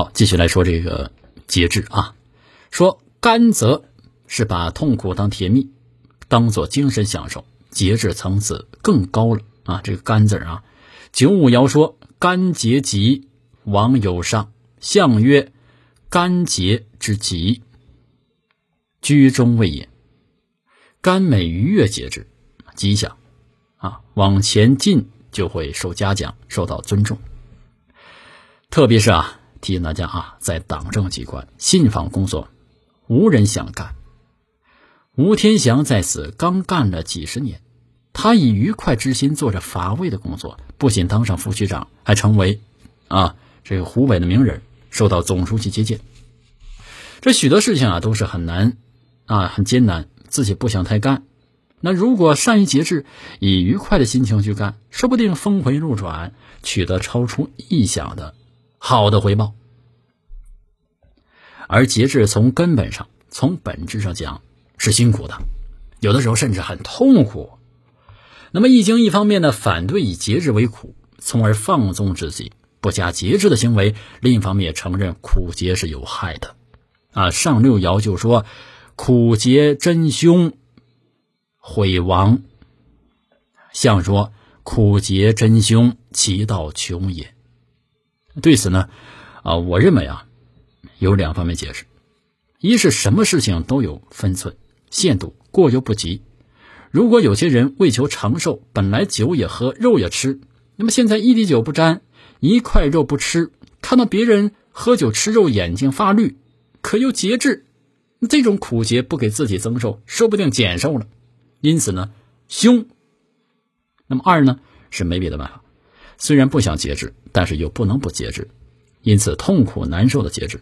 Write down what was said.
好，继续来说这个节制啊，说甘则是把痛苦当甜蜜，当做精神享受，节制层次更高了啊。这个甘字啊，九五爻说甘节吉，王有上，象曰甘节之吉，居中位也。甘美愉悦节制，吉祥啊，往前进就会受嘉奖，受到尊重。特别是啊，提醒大家啊，在党政机关、信访工作，无人想干。吴天祥在此刚干了几十年，他以愉快之心做着乏味的工作，不仅当上副局长，还成为啊这个湖北的名人，受到总书记接见。这许多事情啊，都是很难啊，很艰难，自己不想太干。那如果善于节制，以愉快的心情去干，说不定峰回路转，取得超出意想的。好的回报，而节制从根本上、从本质上讲是辛苦的，有的时候甚至很痛苦。那么《易经》一方面呢反对以节制为苦，从而放纵自己不加节制的行为；另一方面也承认苦节是有害的。啊，上六爻就说：“苦节真凶，毁亡。”象说：“苦节真凶，其道穷也。”对此呢，啊，我认为啊，有两方面解释：一是什么事情都有分寸、限度，过犹不及。如果有些人为求长寿，本来酒也喝，肉也吃，那么现在一滴酒不沾，一块肉不吃，看到别人喝酒吃肉，眼睛发绿，可又节制，这种苦节不给自己增寿，说不定减寿了。因此呢，凶。那么二呢，是没别的办法。虽然不想节制，但是又不能不节制，因此痛苦难受的节制。